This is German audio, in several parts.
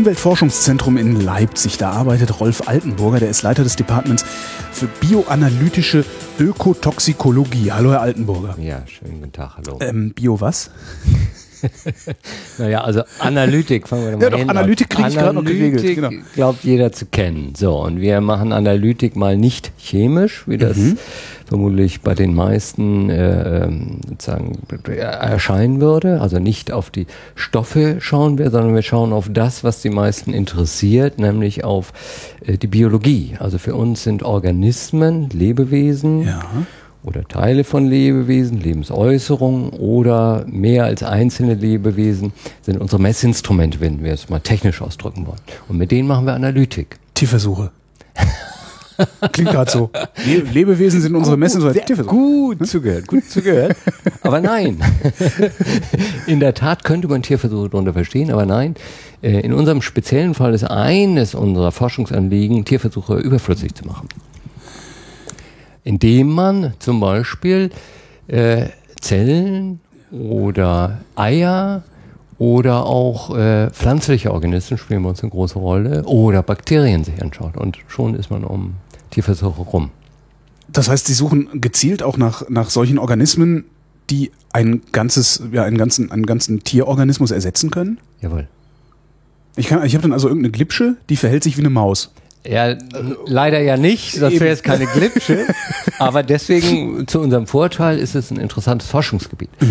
Umweltforschungszentrum in Leipzig, da arbeitet Rolf Altenburger, der ist Leiter des Departments für bioanalytische Ökotoxikologie. Hallo, Herr Altenburger. Ja, schönen guten Tag, hallo. Ähm, Bio was? naja, also Analytik, fangen wir mal Ja, doch, hin. Analytik krieg ich gerade noch geregelt, genau. glaubt jeder zu kennen. So, und wir machen Analytik mal nicht chemisch, wie das Mhm. Vermutlich bei den meisten äh, ähm, sozusagen erscheinen würde. Also nicht auf die Stoffe schauen wir, sondern wir schauen auf das, was die meisten interessiert, nämlich auf äh, die Biologie. Also für uns sind Organismen, Lebewesen, Ja. oder Teile von Lebewesen, Lebensäußerungen oder mehr als einzelne Lebewesen sind unsere Messinstrumente, wenn wir es mal technisch ausdrücken wollen. Und mit denen machen wir Analytik. Tierversuche. Klingt gerade so. Le Lebewesen sind unsere Messen, so Tierversuche. Gut zugehört, gut zugehört. aber nein. In der Tat könnte man Tierversuche darunter verstehen, aber nein. Äh, In unserem speziellen Fall ist eines unserer Forschungsanliegen, Tierversuche überflüssig zu machen. Indem man zum Beispiel äh, Zellen oder Eier oder auch äh, pflanzliche Organismen spielen bei uns eine große Rolle oder Bakterien sich anschaut und schon ist man um Tierversuche rum. Das heißt, Sie suchen gezielt auch nach, nach solchen Organismen, die ein ganzes, ja, einen ganzen, einen ganzen Tierorganismus ersetzen können? Jawohl. Ich, kann- ich habe dann also irgendeine Glipsche, die verhält sich wie eine Maus. Ja, leider ja nicht, das wäre jetzt keine Glipsche. aber deswegen zu unserem Vorteil ist es ein interessantes Forschungsgebiet. Äh,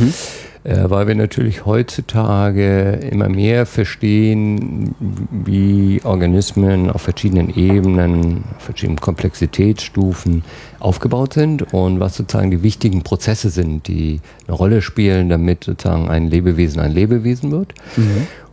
weil wir natürlich heutzutage immer mehr verstehen, wie Organismen auf verschiedenen Ebenen, auf verschiedenen Komplexitätsstufen aufgebaut sind und was sozusagen die wichtigen Prozesse sind, die eine Rolle spielen, damit sozusagen ein Lebewesen ein Lebewesen wird.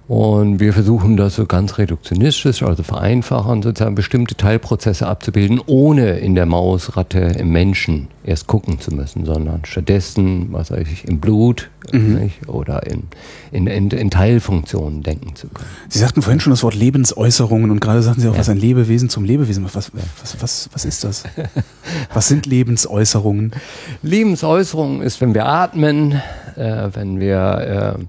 Und wir versuchen das so ganz reduktionistisch, also vereinfachen, sozusagen bestimmte Teilprozesse abzubilden, ohne in der Maus, Ratte, im Menschen erst gucken zu müssen, sondern stattdessen, was weiß ich, im Blut nicht, oder in, in, in, in Teilfunktionen denken zu können. Sie sagten vorhin schon das Wort Lebensäußerungen und gerade sagten Sie auch, was ein Lebewesen zum Lebewesen macht. Was, was, was, was ist das? Was sind Lebensäußerungen? Lebensäußerung ist, wenn wir atmen, äh, wenn wir äh,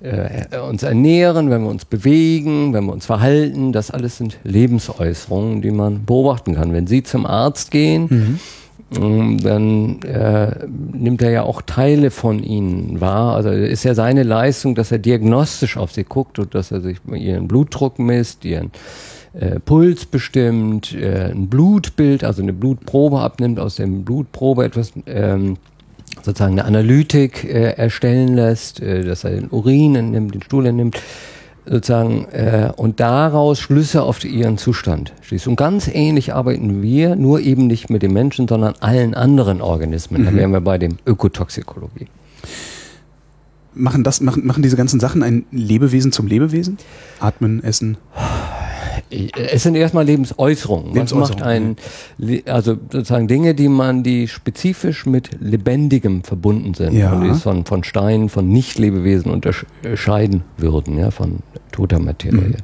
äh, uns ernähren, wenn wir uns bewegen, wenn wir uns verhalten. Das alles sind Lebensäußerungen, die man beobachten kann. Wenn Sie zum Arzt gehen, ähm, dann äh, nimmt er ja auch Teile von ihnen wahr. Also ist ja seine Leistung, dass er diagnostisch auf sie guckt und dass er sich ihren Blutdruck misst, ihren äh, Puls bestimmt, äh, ein Blutbild, also eine Blutprobe abnimmt, aus dem Blutprobe etwas ähm, sozusagen eine Analytik äh, erstellen lässt, äh, dass er den Urin entnimmt, den Stuhl entnimmt, sozusagen, äh, und daraus Schlüsse auf ihren Zustand schließt. Und ganz ähnlich arbeiten wir, nur eben nicht mit den Menschen, sondern allen anderen Organismen. Da wären wir bei dem Ökotoxikologie. Machen, das, machen, machen diese ganzen Sachen ein Lebewesen zum Lebewesen? Atmen, essen? Es sind erstmal Lebensäußerungen. Was Lebensäußerungen, macht ein, also sozusagen Dinge, die man, die spezifisch mit Lebendigem verbunden sind Ja. und die es von, von Steinen, von Nicht-Lebewesen unterscheiden würden, ja, von toter Materie.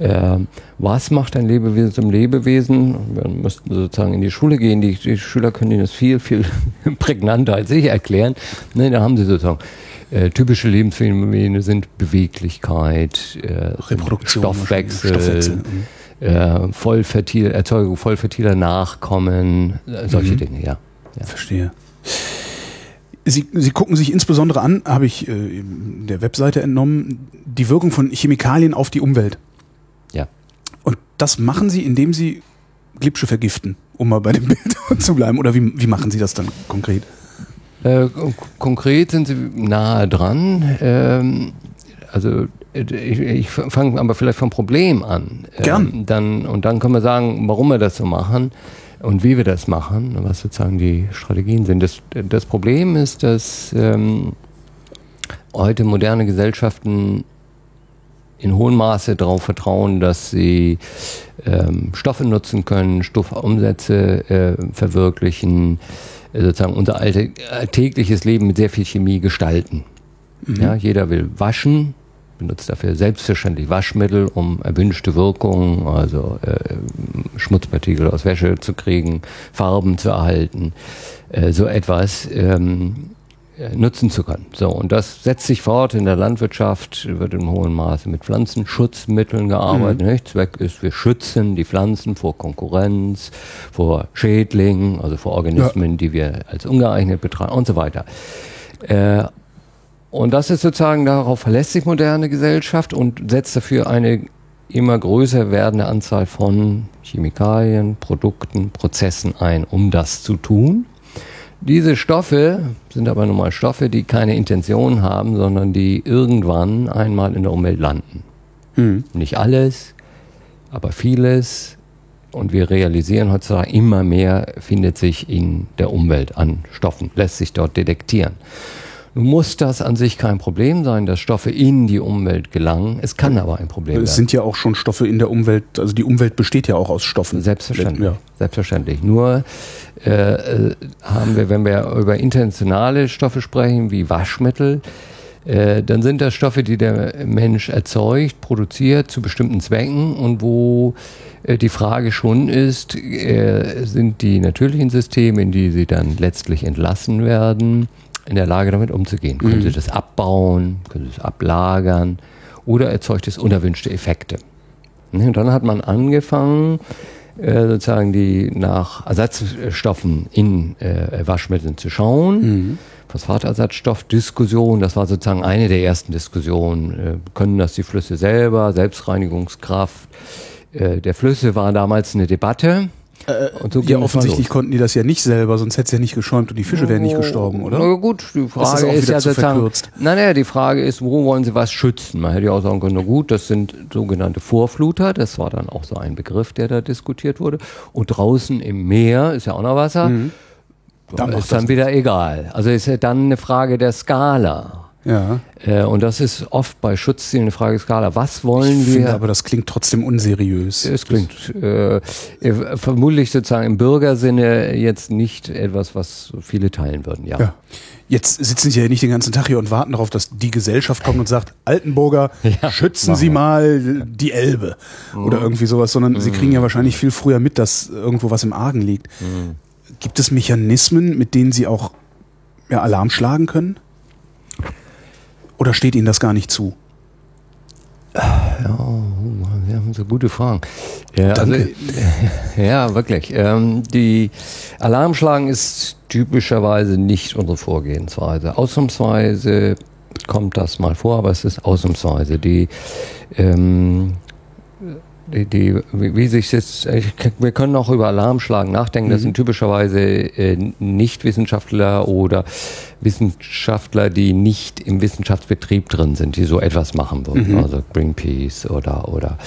Ähm, was macht ein Lebewesen zum Lebewesen? Wir müssten sozusagen in die Schule gehen. Die, die Schüler können Ihnen das viel, viel prägnanter als ich erklären. Ne, da haben Sie sozusagen äh, typische Lebensphänomene sind Beweglichkeit, äh, Reproduktion, Stoffwechsel, Stoffwechsel, mhm. äh, vollfertil, Erzeugung vollfertiler Nachkommen, äh, solche Dinge, ja. ja. Verstehe. Sie, Sie gucken sich insbesondere an, habe ich äh, der Webseite entnommen, die Wirkung von Chemikalien auf die Umwelt. ja. Und das machen Sie, indem Sie Glipsche vergiften, um mal bei dem Bild zu bleiben. Oder wie, wie machen Sie das dann konkret? Äh, kon- konkret sind sie nahe dran. Ähm, also ich, ich fange aber vielleicht vom Problem an. Ähm, Gern. Dann, und dann können wir sagen, warum wir das so machen und wie wir das machen, was sozusagen die Strategien sind. Das, das Problem ist, dass ähm, heute moderne Gesellschaften in hohem Maße darauf vertrauen, dass sie ähm, Stoffe nutzen können, Stoffumsätze äh, verwirklichen, sozusagen unser alltägliches Leben mit sehr viel Chemie gestalten. Mhm. Ja, jeder will waschen, benutzt dafür selbstverständlich Waschmittel, um erwünschte Wirkungen, also äh, Schmutzpartikel aus Wäsche zu kriegen, Farben zu erhalten, äh, so etwas ähm, äh, nutzen zu können. So, und das setzt sich fort in der Landwirtschaft, wird in hohem Maße mit Pflanzenschutzmitteln gearbeitet. Mhm. Zweck ist, wir schützen die Pflanzen vor Konkurrenz, vor Schädlingen, also vor Organismen, ja. die wir als ungeeignet betrachten und so weiter. Äh, und das ist sozusagen, darauf verlässt sich moderne Gesellschaft und setzt dafür eine immer größer werdende Anzahl von Chemikalien, Produkten, Prozessen ein, um das zu tun. Diese Stoffe sind aber nun mal Stoffe, die keine Intention haben, sondern die irgendwann einmal in der Umwelt landen. Mhm. Nicht alles, aber vieles. Und wir realisieren heutzutage immer mehr findet sich in der Umwelt an Stoffen, lässt sich dort detektieren. Muss das an sich kein Problem sein, dass Stoffe in die Umwelt gelangen. Es kann aber ein Problem sein. Es sind ja auch schon Stoffe in der Umwelt, also die Umwelt besteht ja auch aus Stoffen. Selbstverständlich. Ja. Selbstverständlich. Nur äh, äh, haben wir, wenn wir über internationale Stoffe sprechen, wie Waschmittel, äh, dann sind das Stoffe, die der Mensch erzeugt, produziert zu bestimmten Zwecken und wo äh, die Frage schon ist, äh, sind die natürlichen Systeme, in die sie dann letztlich entlassen werden, in der Lage, damit umzugehen. Mhm. Können sie das abbauen, können sie es ablagern oder erzeugt es unerwünschte Effekte. Ne, und dann hat man angefangen, äh, sozusagen die nach Ersatzstoffen in äh, Waschmitteln zu schauen. Mhm. Phosphatersatzstoffdiskussion, das war sozusagen eine der ersten Diskussionen. Äh, können das die Flüsse selber, Selbstreinigungskraft äh, der Flüsse war damals eine Debatte. Äh, und so ja, offensichtlich konnten die das ja nicht selber, sonst hätte es ja nicht geschäumt und die Fische wären nicht oh, gestorben, oder? Na gut, die Frage ist, ist ja sozusagen, nein, nein, die Frage ist, wo wollen sie was schützen? Man hätte ja auch sagen können, na gut, das sind sogenannte Vorfluter, das war dann auch so ein Begriff, der da diskutiert wurde. Und draußen im Meer ist ja auch noch Wasser. Mhm. Da ist dann wieder egal. Also ist ja dann eine Frage der Skala. Ja. Äh, und das ist oft bei Schutzzielen eine Frage Skala. Was wollen ich wir? Finde, aber das klingt trotzdem unseriös. Es klingt äh, vermutlich sozusagen im Bürgersinne jetzt nicht etwas, was viele teilen würden. Ja. ja. Jetzt sitzen Sie ja nicht den ganzen Tag hier und warten darauf, dass die Gesellschaft kommt und sagt, Altenburger, ja, schützen Sie mal die Elbe mhm. oder irgendwie sowas, sondern mhm. Sie kriegen ja wahrscheinlich viel früher mit, dass irgendwo was im Argen liegt. Mhm. Gibt es Mechanismen, mit denen Sie auch ja, Alarm schlagen können? Oder steht Ihnen das gar nicht zu? Ja, wir haben so gute Fragen. Ja, also, ja wirklich. Ähm, die Alarmschlagen ist typischerweise nicht unsere Vorgehensweise. Ausnahmsweise kommt das mal vor, aber es ist ausnahmsweise. Die ähm, die, die, wie sich jetzt, wir können auch über Alarmschlagen nachdenken. Das mhm. sind typischerweise äh, Nichtwissenschaftler oder Wissenschaftler, die nicht im Wissenschaftsbetrieb drin sind, die so etwas machen würden. Mhm. Also Greenpeace oder, oder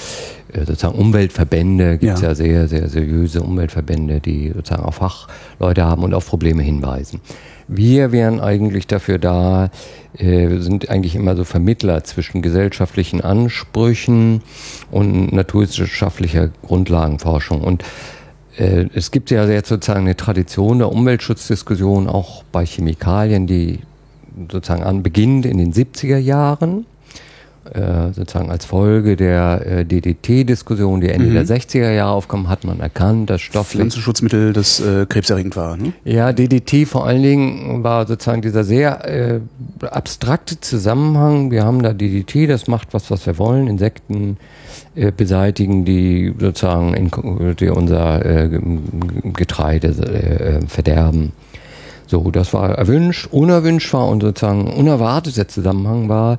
äh, sozusagen Umweltverbände, gibt es ja. ja sehr, sehr seriöse Umweltverbände, die sozusagen auf Fachleute haben und auf Probleme hinweisen. Wir wären eigentlich dafür da, äh, sind eigentlich immer so Vermittler zwischen gesellschaftlichen Ansprüchen und naturwissenschaftlicher Grundlagenforschung. Und äh, es gibt ja jetzt sozusagen eine Tradition der Umweltschutzdiskussion auch bei Chemikalien, die sozusagen an beginnt in den 70er Jahren äh, sozusagen als Folge der äh, DDT-Diskussion, die Ende mhm. der 60er Jahre aufkam, hat man erkannt, dass Stoff Pflanzenschutzmittel, das äh, krebserregend war. Ne? Ja, DDT vor allen Dingen war sozusagen dieser sehr äh, abstrakte Zusammenhang. Wir haben da DDT, das macht was, was wir wollen, Insekten äh, beseitigen, die sozusagen in, die unser äh, Getreide äh, verderben. So, das war erwünscht, unerwünscht war und sozusagen unerwarteter Zusammenhang war,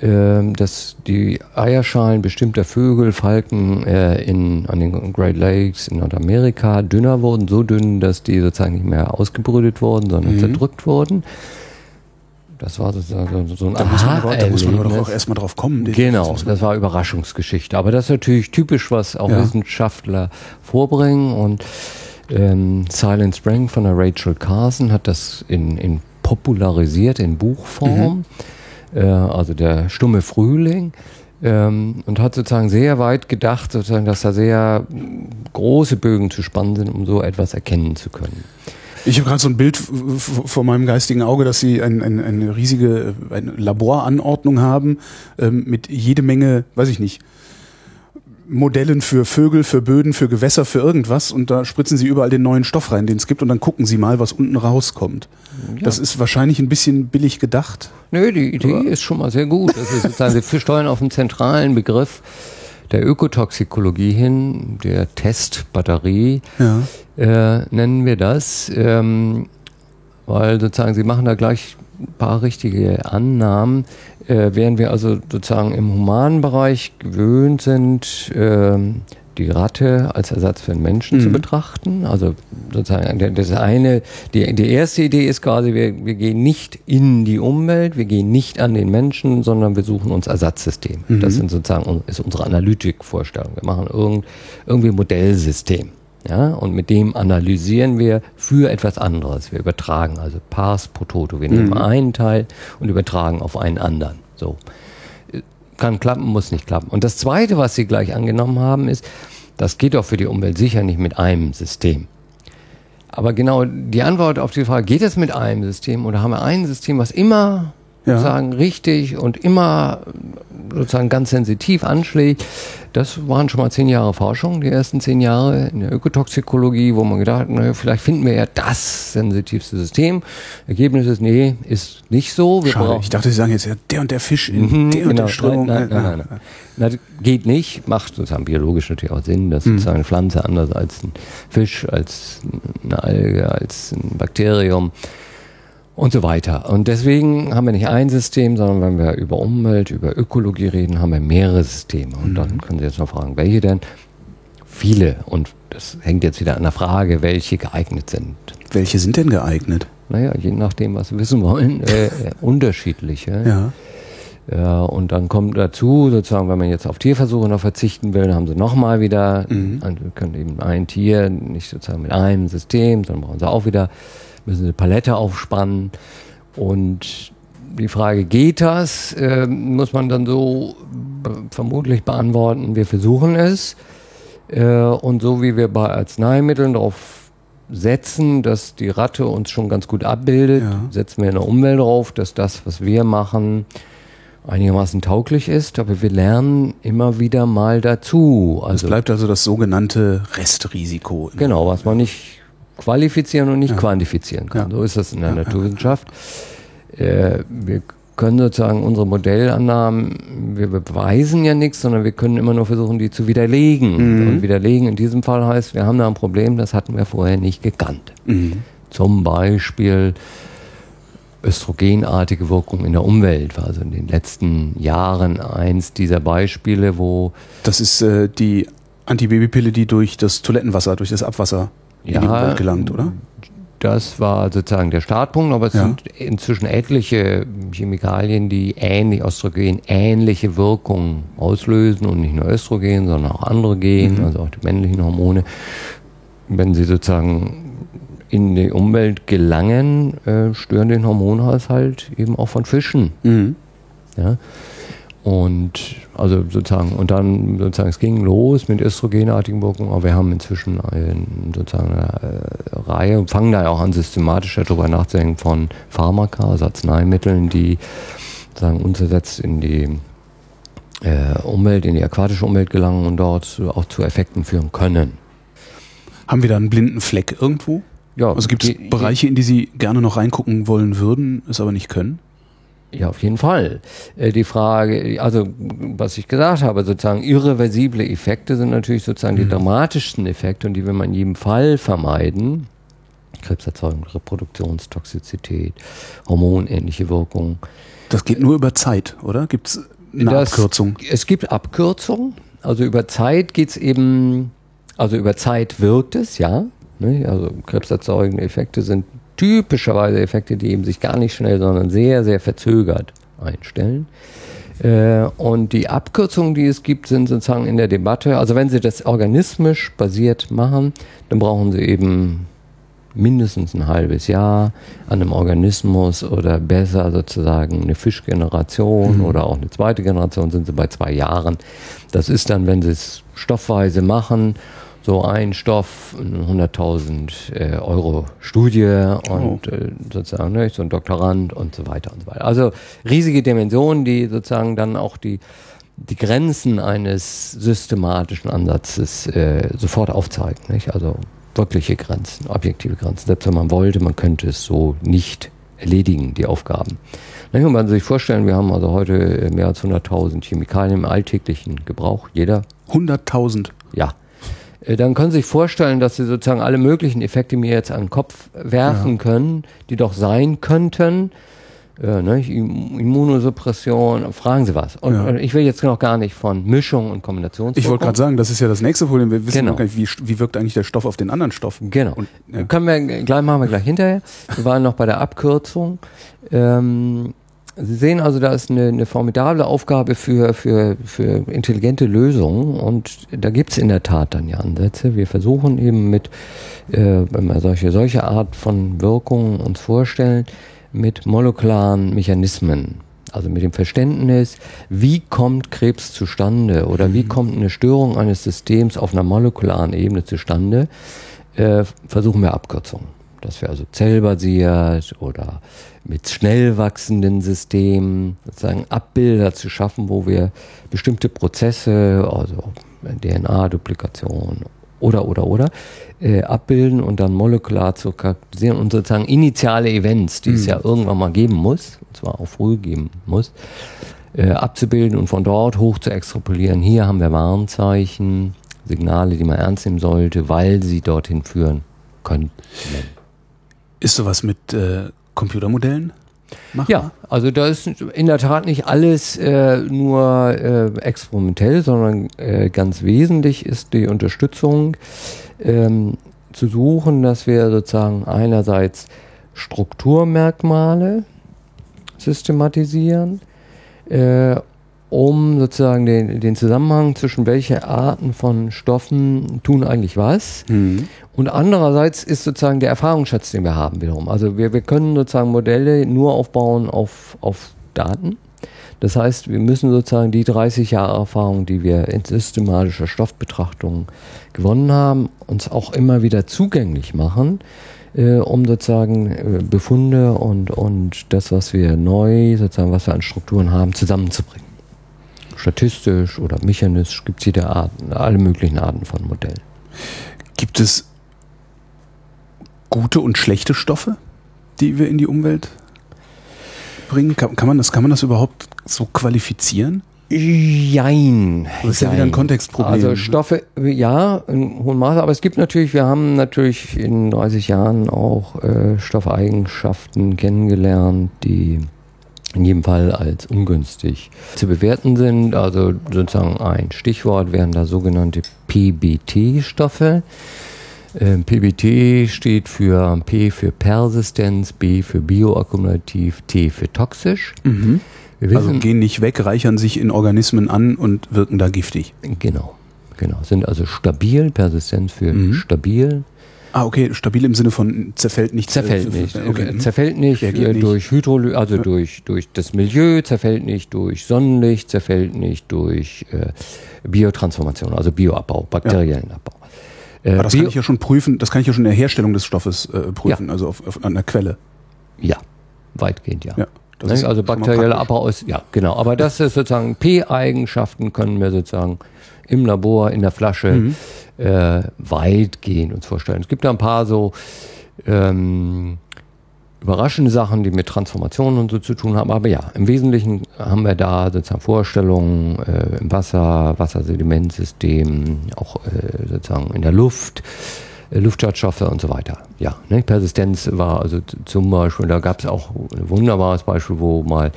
dass die Eierschalen bestimmter Vögel, Falken äh, in, an den Great Lakes in Nordamerika dünner wurden, so dünn, dass die sozusagen nicht mehr ausgebrütet wurden, sondern mhm. zerdrückt wurden. Das war sozusagen so ein Da muss man aber, da muss man aber doch auch erstmal drauf kommen. Genau, das war Überraschungsgeschichte. Aber das ist natürlich typisch, was auch ja. Wissenschaftler vorbringen. Und ähm, Silent Spring von der Rachel Carson hat das in, in popularisiert in Buchform. Mhm äh, also der stumme Frühling. ähm, und hat sozusagen sehr weit gedacht, sozusagen, dass da sehr große Bögen zu spannen sind, um so etwas erkennen zu können. Ich habe gerade so ein Bild vor meinem geistigen Auge, dass sie ein, ein, eine riesige eine Laboranordnung haben ähm, mit jede Menge, weiß ich nicht, Modellen für Vögel, für Böden, für Gewässer, für irgendwas und da spritzen sie überall den neuen Stoff rein, den es gibt und dann gucken sie mal, was unten rauskommt. Ja. Das ist wahrscheinlich ein bisschen billig gedacht. Nö, die Idee oder? ist schon mal sehr gut. Das ist sozusagen, sie steuern auf einen zentralen Begriff der Ökotoxikologie hin, der Testbatterie, ja. äh, nennen wir das, ähm, weil sozusagen sie machen da gleich ein paar richtige Annahmen. Äh, während wir also sozusagen im humanen Bereich gewöhnt sind, äh, die Ratte als Ersatz für den Menschen mhm. zu betrachten. Also sozusagen das eine, die, die erste Idee ist quasi, wir, wir gehen nicht in die Umwelt, wir gehen nicht an den Menschen, sondern wir suchen uns Ersatzsysteme. Mhm. Das sind sozusagen ist unsere Analytikvorstellung. Wir machen irgend, irgendwie ein Modellsystem. Ja, und mit dem analysieren wir für etwas anderes. Wir übertragen also Pars pro Toto. Wir nehmen mhm. einen Teil und übertragen auf einen anderen. So. Kann klappen, muss nicht klappen. Und das zweite, was Sie gleich angenommen haben, ist, das geht doch für die Umwelt sicher nicht mit einem System. Aber genau die Antwort auf die Frage, geht es mit einem System oder haben wir ein System, was immer ja. sozusagen richtig und immer sozusagen ganz sensitiv anschlägt. Das waren schon mal zehn Jahre Forschung, die ersten zehn Jahre in der Ökotoxikologie, wo man gedacht hat, naja, vielleicht finden wir ja das sensitivste System. Ergebnis ist, nee, ist nicht so. Wir Schade, ich dachte, Sie sagen jetzt ja der und der Fisch in mhm, der genau, und der Strömung. Nein, nein, nein, nein, nein. geht nicht, macht sozusagen biologisch natürlich auch Sinn, dass mhm. sozusagen eine Pflanze anders als ein Fisch, als eine Alge, als ein Bakterium und so weiter. Und deswegen haben wir nicht ein System, sondern wenn wir über Umwelt, über Ökologie reden, haben wir mehrere Systeme. Und mhm. dann können Sie jetzt noch fragen, welche denn? Viele. Und das hängt jetzt wieder an der Frage, welche geeignet sind. Welche sind denn geeignet? Naja, je nachdem, was Sie wissen wollen, äh, unterschiedliche. Ja. Ja, und dann kommt dazu, sozusagen, wenn man jetzt auf Tierversuche noch verzichten will, dann haben sie nochmal wieder, mhm. können eben ein Tier nicht sozusagen mit einem System, sondern brauchen sie auch wieder müssen eine Palette aufspannen. Und die Frage, geht das, äh, muss man dann so vermutlich beantworten, wir versuchen es. Äh, und so wie wir bei Arzneimitteln darauf setzen, dass die Ratte uns schon ganz gut abbildet, ja. setzen wir in der Umwelt drauf, dass das, was wir machen, einigermaßen tauglich ist, aber wir lernen immer wieder mal dazu. Also es bleibt also das sogenannte Restrisiko. Genau, was man nicht qualifizieren und nicht ja. quantifizieren kann. Ja. So ist das in der Naturwissenschaft. Äh, wir können sozusagen unsere Modellannahmen, wir beweisen ja nichts, sondern wir können immer nur versuchen, die zu widerlegen. Mhm. Und widerlegen in diesem Fall heißt, wir haben da ein Problem, das hatten wir vorher nicht gekannt. Mhm. Zum Beispiel östrogenartige Wirkung in der Umwelt war also in den letzten Jahren eins dieser Beispiele, wo... Das ist äh, die Antibabypille, die durch das Toilettenwasser, durch das Abwasser in ja, die Umwelt gelangt, oder? Das war sozusagen der Startpunkt, aber es ja. sind inzwischen etliche Chemikalien, die ähnlich Östrogen ähnliche Wirkungen auslösen und nicht nur Östrogen, sondern auch andere Gene, mhm. also auch die männlichen Hormone. Wenn sie sozusagen in die Umwelt gelangen, äh, stören den Hormonhaushalt eben auch von Fischen. Mhm. Ja. Und also sozusagen, und dann sozusagen, es ging los mit östrogenartigen Wirkungen, aber wir haben inzwischen ein, sozusagen eine äh, Reihe und fangen da auch an, systematischer darüber nachzudenken von Pharmaka, also Arzneimitteln, die sozusagen unzersetzt in die äh, Umwelt, in die aquatische Umwelt gelangen und dort auch zu Effekten führen können. Haben wir da einen blinden Fleck irgendwo? Ja. Also gibt es Bereiche, in die Sie gerne noch reingucken wollen würden, es aber nicht können? Ja, auf jeden Fall. Äh, die Frage, also was ich gesagt habe, sozusagen irreversible Effekte sind natürlich sozusagen mhm. die dramatischsten Effekte und die will man in jedem Fall vermeiden. Krebserzeugung, Reproduktionstoxizität, hormonähnliche Wirkung. Das geht nur über Zeit, oder? Gibt es eine das, Abkürzung? Es gibt Abkürzungen. Also über Zeit geht es eben, also über Zeit wirkt es, ja. Ne? Also krebserzeugende Effekte sind typischerweise Effekte, die eben sich gar nicht schnell, sondern sehr, sehr verzögert einstellen. Äh, und die Abkürzungen, die es gibt, sind sozusagen in der Debatte, also wenn Sie das organismisch basiert machen, dann brauchen Sie eben mindestens ein halbes Jahr an einem Organismus oder besser sozusagen eine Fischgeneration mhm. oder auch eine zweite Generation sind sie bei zwei Jahren. Das ist dann, wenn sie es stoffweise machen, so ein Stoff, 100.000 äh, Euro Studie und oh. äh, sozusagen ne, so ein Doktorand und so weiter und so weiter. Also riesige Dimensionen, die sozusagen dann auch die, die Grenzen eines systematischen Ansatzes äh, sofort aufzeigen. Nicht? Also wirkliche Grenzen, objektive Grenzen. Selbst wenn man wollte, man könnte es so nicht erledigen, die Aufgaben. Nicht? Und man sich vorstellen, wir haben also heute mehr als 100.000 Chemikalien im alltäglichen Gebrauch, jeder. 100.000? Ja. Äh, dann können Sie sich vorstellen, dass Sie sozusagen alle möglichen Effekte mir jetzt an den Kopf werfen ja. können, die doch sein könnten. Äh, ne, Immunosuppression, fragen Sie was. Und, ja. ich will jetzt noch gar nicht von Mischung und Kombination. Ich wollte gerade sagen, das ist ja das nächste Problem. Wir wissen genau. gar nicht, wie, wie wirkt eigentlich der Stoff auf den anderen Stoff. Genau. Und, ja. Können wir gleich machen wir gleich hinterher. Wir waren noch bei der Abkürzung. Ähm, Sie sehen also, da ist eine, eine formidable Aufgabe für, für, für intelligente Lösungen und da gibt es in der Tat dann ja Ansätze. Wir versuchen eben mit, äh, wenn wir solche, solche Art von Wirkungen uns vorstellen, mit molekularen Mechanismen. Also mit dem Verständnis, wie kommt Krebs zustande oder wie mhm. kommt eine Störung eines Systems auf einer molekularen Ebene zustande, äh, versuchen wir Abkürzungen. Dass wir also zellbasiert oder mit schnell wachsenden Systemen sozusagen Abbilder zu schaffen, wo wir bestimmte Prozesse, also DNA-Duplikation oder, oder, oder, äh, abbilden und dann molekular zu charakterisieren und sozusagen initiale Events, die mhm. es ja irgendwann mal geben muss, und zwar auch früh geben muss, äh, abzubilden und von dort hoch zu extrapolieren. Hier haben wir Warnzeichen, Signale, die man ernst nehmen sollte, weil sie dorthin führen können. Ist sowas mit äh, Computermodellen? Machbar? Ja, also da ist in der Tat nicht alles äh, nur äh, experimentell, sondern äh, ganz wesentlich ist die Unterstützung ähm, zu suchen, dass wir sozusagen einerseits Strukturmerkmale systematisieren, äh, um sozusagen den, den Zusammenhang zwischen welche Arten von Stoffen tun eigentlich was. Mhm. Und andererseits ist sozusagen der Erfahrungsschatz, den wir haben wiederum. Also wir, wir können sozusagen Modelle nur aufbauen auf, auf Daten. Das heißt, wir müssen sozusagen die 30 Jahre Erfahrung, die wir in systematischer Stoffbetrachtung gewonnen haben, uns auch immer wieder zugänglich machen, äh, um sozusagen äh, Befunde und, und das, was wir neu, sozusagen, was wir an Strukturen haben, zusammenzubringen statistisch oder mechanisch gibt es jede Art, alle möglichen Arten von Modellen. Gibt es gute und schlechte Stoffe, die wir in die Umwelt bringen? Kann, kann man, das, kann man das überhaupt so qualifizieren? Jein. Das ist ja wieder ein Kontextproblem. Also Stoffe, ja, in hohem Maße, aber es gibt natürlich, wir haben natürlich in 30 Jahren auch äh, Stoffeigenschaften kennengelernt, die in jedem Fall als ungünstig zu bewerten sind. Also sozusagen ein Stichwort wären da sogenannte PBT-Stoffe. Ähm, PBT steht für P für Persistenz, B für bioakkumulativ, T für toxisch. Mhm. also gehen nicht weg, reichern sich in Organismen an und wirken da giftig. Genau, genau. Sind also stabil, Persistenz für mhm. stabil, Ah, okay, stabil im Sinne von zerfällt nicht. Zerfällt nicht. Okay. Zerfällt nicht, äh, durch Hydroly also ja. durch, durch das Milieu, zerfällt nicht durch Sonnenlicht, zerfällt nicht durch äh, Biotransformation, also Bioabbau, bakteriellen ja. Abbau. Äh, Aber das Bio kann ich ja schon prüfen, das kann ich ja schon in der Herstellung des Stoffes äh, prüfen, ja. also auf, auf einer Quelle. Ja, weitgehend ja. ja ne? Also bakterieller Abbau ist, ja, genau. Aber das ist sozusagen P-Eigenschaften können wir sozusagen im Labor, in der Flasche mhm äh, weitgehend uns vorstellen. Es gibt da ein paar so ähm, überraschende Sachen, die mit Transformationen und so zu tun haben. Aber ja, im Wesentlichen haben wir da sozusagen Vorstellungen äh, im Wasser, Wassersedimentsystem, auch äh, sozusagen in der Luft, Luftschadstoffe und so weiter. Ja, ne? Persistenz war also zum Beispiel, da gab es auch ein wunderbares Beispiel, wo mal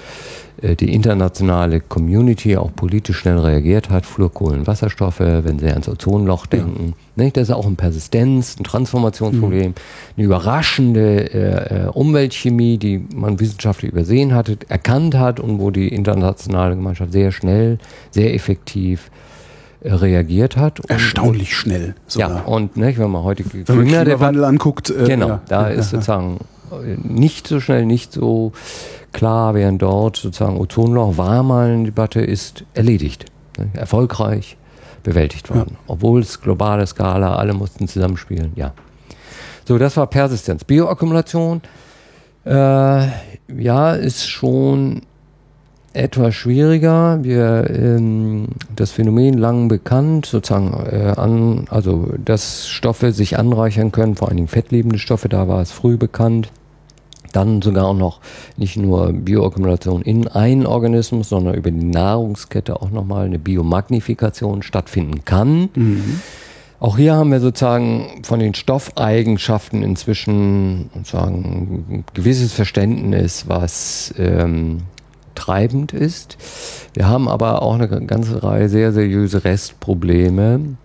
äh, die internationale Community auch politisch schnell reagiert hat, Fluorkohlenwasserstoffe, wenn sie ans Ozonloch denken. Ja. Das ist auch ein Persistenz, ein Transformationsproblem, mhm. eine überraschende äh, äh, Umweltchemie, die man wissenschaftlich übersehen hatte, erkannt hat und wo die internationale Gemeinschaft sehr schnell, sehr effektiv reagiert hat. Erstaunlich und, schnell. Sogar. Ja, und ne, wenn man heute wenn man Klimawandel anguckt. Äh, genau, ja, da ja, ist sozusagen nicht so schnell, nicht so klar, während dort sozusagen Ozonloch war mal eine Debatte, ist erledigt. Ne, erfolgreich bewältigt worden. Obwohl es globale Skala, alle mussten zusammenspielen, ja. So, das war Persistenz. Bioakkumulation, äh, ja, ist schon etwas schwieriger. Wir, ähm, das Phänomen lang bekannt, sozusagen, äh, an, also dass Stoffe sich anreichern können, vor allen Dingen fettlebende Stoffe, da war es früh bekannt. Dann sogar auch noch nicht nur Bioakkumulation in einen Organismus, sondern über die Nahrungskette auch nochmal eine Biomagnifikation stattfinden kann. Mhm. Auch hier haben wir sozusagen von den Stoffeigenschaften inzwischen sozusagen ein gewisses Verständnis, was ähm, treibend ist. Wir haben aber auch eine ganze Reihe sehr seriöse Restprobleme,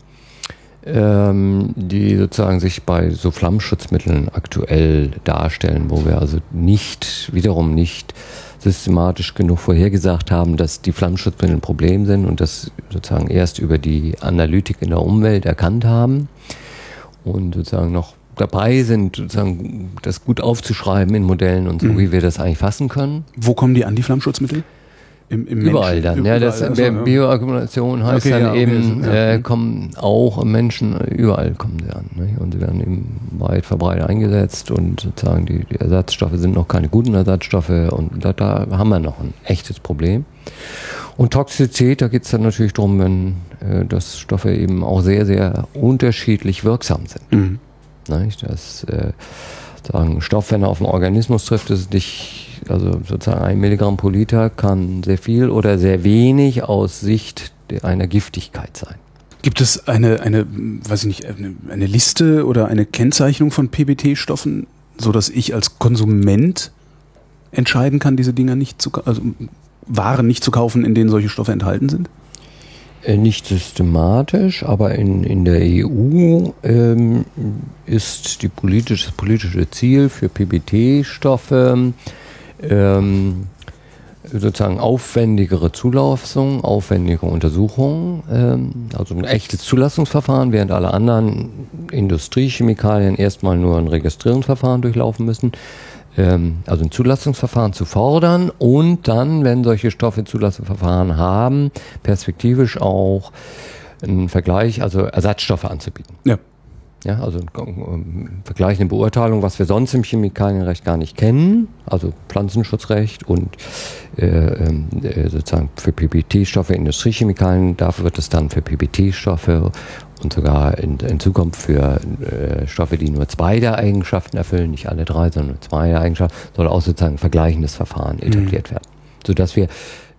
ähm, die sozusagen sich bei so Flammschutzmitteln aktuell darstellen, wo wir also nicht, wiederum nicht systematisch genug vorhergesagt haben, dass die Flammschutzmittel ein Problem sind und das sozusagen erst über die Analytik in der Umwelt erkannt haben und sozusagen noch dabei sind, sozusagen das gut aufzuschreiben in Modellen und so, mhm. wie wir das eigentlich fassen können. Wo kommen die an, die Flammschutzmittel? Im, im überall dann. Überall, ja, das also, Bioakkumulation heißt okay, dann ja, eben, okay, ja. äh, kommen auch Menschen, überall kommen sie an. Ne? Und sie werden eben weit verbreitet eingesetzt und sozusagen die, die Ersatzstoffe sind noch keine guten Ersatzstoffe und da, da haben wir noch ein echtes Problem. Und Toxizität, da geht es dann natürlich darum, wenn äh, dass Stoffe eben auch sehr, sehr unterschiedlich wirksam sind. Mhm. Ne? Das äh, sagen, Stoff, wenn er auf den Organismus trifft, ist nicht also sozusagen ein Milligramm pro Liter kann sehr viel oder sehr wenig aus Sicht einer Giftigkeit sein. Gibt es eine, eine, weiß ich nicht, eine, eine Liste oder eine Kennzeichnung von PBT-Stoffen, so dass ich als Konsument entscheiden kann, diese Dinger nicht zu, also Waren nicht zu kaufen, in denen solche Stoffe enthalten sind? Äh, nicht systematisch, aber in, in der EU ähm, ist die politische, das politische Ziel für PBT-Stoffe ähm, sozusagen aufwendigere Zulassung, aufwendige Untersuchungen, ähm, also ein echtes Zulassungsverfahren, während alle anderen Industriechemikalien erstmal nur ein Registrierungsverfahren durchlaufen müssen. Ähm, also ein Zulassungsverfahren zu fordern und dann, wenn solche Stoffe Zulassungsverfahren haben, perspektivisch auch einen Vergleich, also Ersatzstoffe anzubieten. Ja. Ja, also vergleichende Beurteilung, was wir sonst im Chemikalienrecht gar nicht kennen, also Pflanzenschutzrecht und äh, ähm, äh, sozusagen für PBT-Stoffe, Industriechemikalien, dafür wird es dann für PBT-Stoffe und sogar in, in Zukunft für äh, Stoffe, die nur zwei der Eigenschaften erfüllen, nicht alle drei, sondern nur zwei der Eigenschaften, soll auch sozusagen ein vergleichendes Verfahren mhm. etabliert mhm. werden. Sodass wir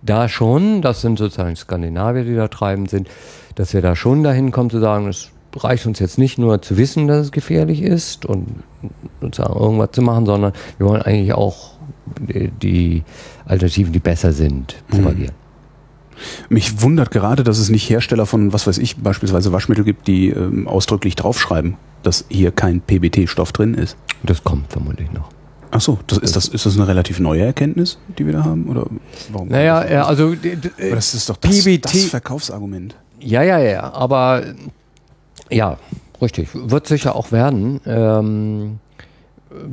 da schon, das sind sozusagen Skandinavier, die da treibend sind, dass wir da schon dahin kommen zu sagen, es reicht uns jetzt nicht nur zu wissen, dass es gefährlich ist und sozusagen irgendwas zu machen, sondern wir wollen eigentlich auch die, Alternativen, die besser sind, propagieren. Mich wundert gerade, dass es nicht Hersteller von, was weiß ich, beispielsweise Waschmittel gibt, die ähm, ausdrücklich draufschreiben, dass hier kein PBT-Stoff drin ist. Das kommt vermutlich noch. Ach so, das, ist, das, ist das eine relativ neue Erkenntnis, die wir da haben? Oder warum? Naja, ja, also. Aber das ist doch das, PBT, das Verkaufsargument. Ja, ja, ja, aber ja, richtig. Wird sicher auch werden. Ähm,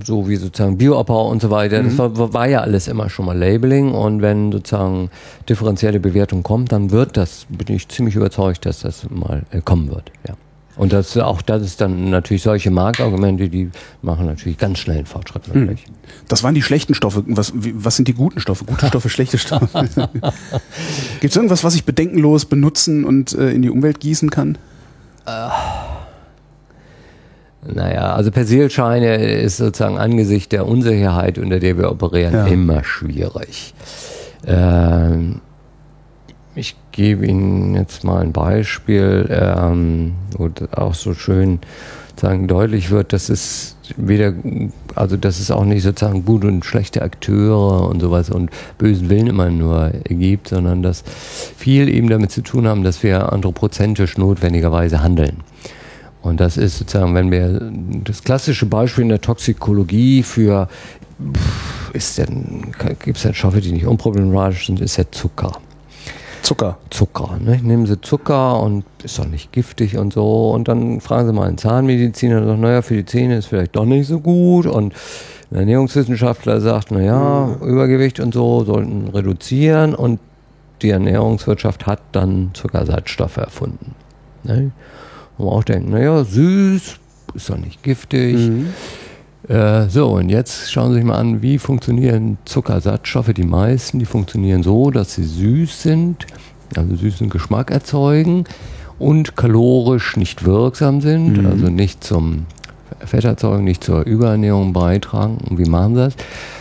so wie sozusagen Bioabbau und so weiter. Mhm. Das war, war, ja alles immer schon mal Labeling und wenn sozusagen differenzielle Bewertung kommt, dann wird das, bin ich ziemlich überzeugt, dass das mal äh, kommen wird. Ja. Und das, auch das ist dann natürlich solche Marktargumente, die machen natürlich ganz schnell einen Fortschritt mhm. möglich. Das waren die schlechten Stoffe. Was, was sind die guten Stoffe? Gute Stoffe, schlechte Stoffe. Gibt es irgendwas, was ich bedenkenlos benutzen und äh, in die Umwelt gießen kann? Äh, naja, also Persilscheine ist sozusagen angesichts der Unsicherheit, unter der wir operieren, ja. immer schwierig. Ähm, ich gebe Ihnen jetzt mal ein Beispiel, ähm, wo auch so schön sagen deutlich wird, dass es weder, also dass es auch nicht sozusagen gute und schlechte Akteure und sowas und bösen Willen immer nur gibt, sondern dass viel eben damit zu tun haben, dass wir anthropozentisch notwendigerweise handeln. Und das ist sozusagen, wenn wir das klassische Beispiel in der Toxikologie für ist denn, gibt es denn Stoffe, die nicht unproblematisch sind, ist der Zucker. Zucker. Zucker. Ne? Nehmen Sie Zucker und ist doch nicht giftig und so. Und dann fragen Sie mal einen Zahnmediziner, der sagt, naja, für die Zähne ist vielleicht doch nicht so gut. Und ein Ernährungswissenschaftler sagt, naja, Übergewicht und so sollten reduzieren. Und die Ernährungswirtschaft hat dann Zuckersatzstoffe erfunden. Ne? Und man auch denkt, naja, süß, ist doch nicht giftig. Äh, so, und jetzt schauen Sie sich mal an, wie funktionieren Zuckersatzstoffe. Die meisten, die funktionieren so, dass sie süß sind, also süßen Geschmack erzeugen und kalorisch nicht wirksam sind, also nicht zum Fetterzeugung, nicht zur Überernährung beitragen. Und wie machen sie das?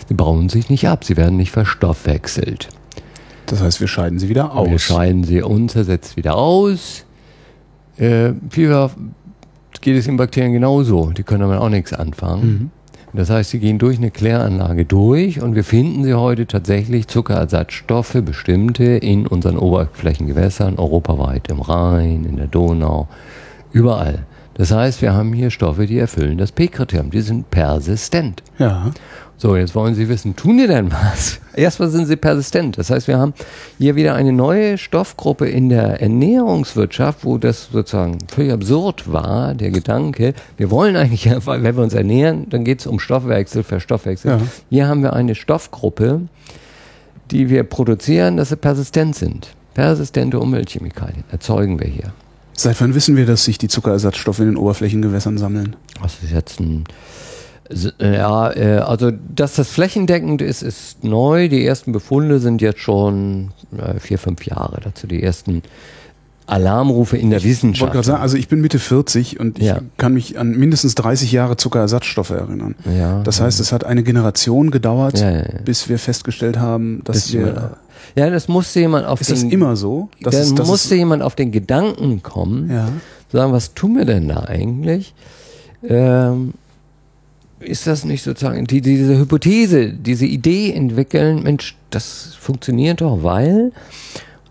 Sie bauen sich nicht ab, sie werden nicht verstoffwechselt. Das heißt, wir scheiden sie wieder aus. Wir scheiden sie unzersetzt wieder aus. Äh, vielfach geht es den Bakterien genauso. Die können damit auch nichts anfangen. Das heißt, sie gehen durch eine Kläranlage durch und wir finden sie heute tatsächlich Zuckerersatzstoffe, bestimmte, in unseren Oberflächengewässern, europaweit, im Rhein, in der Donau, überall. Das heißt, wir haben hier Stoffe, die erfüllen das P-Kriterium. Die sind persistent. Ja. So, jetzt wollen Sie wissen, tun die denn was? Erstmal sind sie persistent. Das heißt, wir haben hier wieder eine neue Stoffgruppe in der Ernährungswirtschaft, wo das sozusagen völlig absurd war, der Gedanke, wir wollen eigentlich, wenn wir uns ernähren, dann geht es um Stoffwechsel, Verstoffwechsel. Ja. Hier haben wir eine Stoffgruppe, die wir produzieren, dass sie persistent sind. Persistente Umweltchemikalien erzeugen wir hier. Seit wann wissen wir, dass sich die Zuckerersatzstoffe in den Oberflächengewässern sammeln? Das ist jetzt ein. S- Ja, äh, also dass das flächendeckend ist, ist neu. Die ersten Befunde sind jetzt schon äh, vier, fünf Jahre dazu. Die ersten Alarmrufe in der Ich wollte Wissenschaft. gerade sagen, also ich bin Mitte 40 und ich Ja. kann mich an mindestens 30 Jahre Zuckerersatzstoffe erinnern. Ja, Das heißt, es hat eine Generation gedauert, Ja, ja, ja. bis wir festgestellt haben, dass Das, wir. ja, das musste jemand auf Ist den, das immer so? Das dann ist, das musste ist, jemand auf den Gedanken kommen, ja. zu sagen, was tun wir denn da eigentlich? Ähm, ist das nicht sozusagen die, diese Hypothese, diese Idee entwickeln, Mensch, das funktioniert doch, weil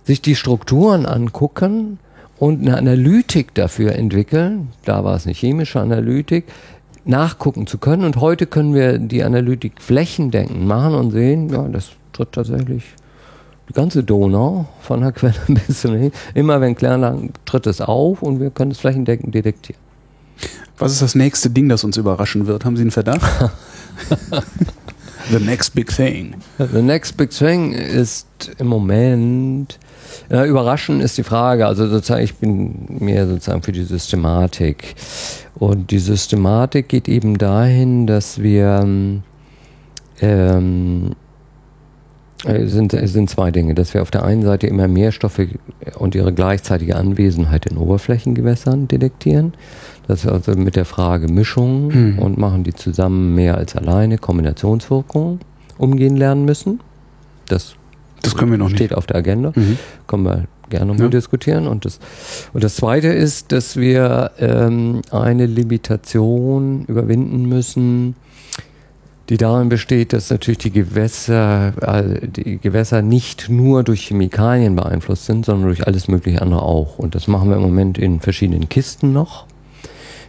sich die Strukturen angucken und eine Analytik dafür entwickeln, da war es eine chemische Analytik, nachgucken zu können. Und heute können wir die Analytik flächendeckend machen und sehen, ja, das tritt tatsächlich die ganze Donau von der Quelle bis zum hin. Immer wenn Kläranlagen tritt es auf und wir können es flächendeckend detektieren. Was ist das nächste Ding, das uns überraschen wird? Haben Sie einen Verdacht? The next big thing. The next big thing ist im Moment, äh, überraschend ist die Frage, also sozusagen, ich bin mehr sozusagen für die Systematik. Und die Systematik geht eben dahin, dass wir, ähm, äh, sind, es sind zwei Dinge, dass wir auf der einen Seite immer mehr Stoffe und ihre gleichzeitige Anwesenheit in Oberflächengewässern detektieren. Das ist also mit der Frage Mischung Hm. und machen die zusammen mehr als alleine Kombinationswirkungen umgehen lernen müssen. Das Das können wir noch steht nicht. auf der Agenda. Mhm. Können wir gerne mal Ja. diskutieren. Und das, und das Zweite ist, dass wir ähm, eine Limitation überwinden müssen, die darin besteht, dass natürlich die Gewässer, äh, die Gewässer nicht nur durch Chemikalien beeinflusst sind, sondern durch alles mögliche andere auch. Und das machen wir im Moment in verschiedenen Kisten noch.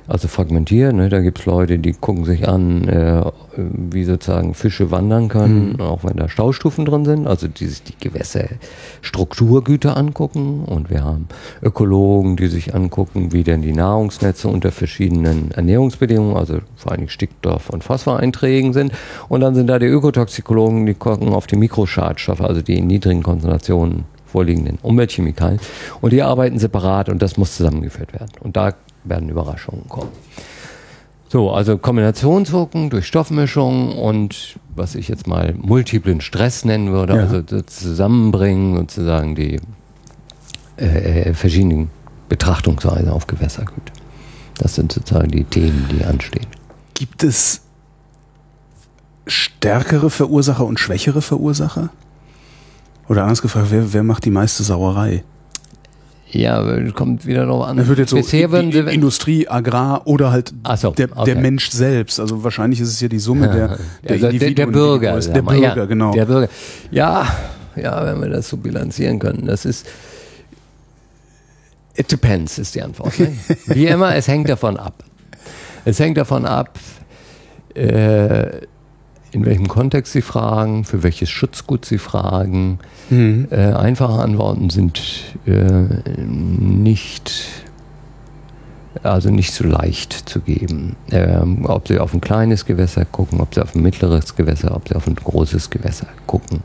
Also fragmentiert, ne? da gibt es Leute, die gucken sich an, äh, wie sozusagen Fische wandern können, Mhm. auch wenn da Staustufen drin sind, also die sich die Gewässerstrukturgüter angucken. Und wir haben Ökologen, die sich angucken, wie denn die Nahrungsnetze unter verschiedenen Ernährungsbedingungen, also vor allem Stickstoff- und Phosphoreinträgen sind. Und dann sind da die Ökotoxikologen, die gucken auf die Mikroschadstoffe, also die in niedrigen Konzentrationen vorliegenden Umweltchemikalien. Und die arbeiten separat und das muss zusammengeführt werden. Und da werden Überraschungen kommen. So, also Kombinationswirkung durch Stoffmischung und was ich jetzt mal multiplen Stress nennen würde, Ja. also Zusammenbringen sozusagen die äh, verschiedenen Betrachtungsweisen auf Gewässergüter. Das sind sozusagen die Themen, die anstehen. Gibt es stärkere Verursacher und schwächere Verursacher? Oder anders gefragt, wer, wer macht die meiste Sauerei? Ja, kommt wieder darauf an. Wird jetzt so Bisher I- sie, Industrie, Agrar oder halt so, der, okay. der Mensch selbst. Also wahrscheinlich ist es ja die Summe der, der, also der, der die Bürger. sag Der. Bürger, ja, genau. Der Bürger. Ja, ja, wenn wir das so bilanzieren können. Das ist. It depends, ist die Antwort. Ne? Wie immer, es hängt davon ab. Es hängt davon ab, äh, in welchem Kontext Sie fragen, für welches Schutzgut Sie fragen. Mhm. Äh, einfache Antworten sind äh, nicht, also nicht so leicht zu geben. Ähm, ob Sie auf ein kleines Gewässer gucken, ob Sie auf ein mittleres Gewässer, ob Sie auf ein großes Gewässer gucken.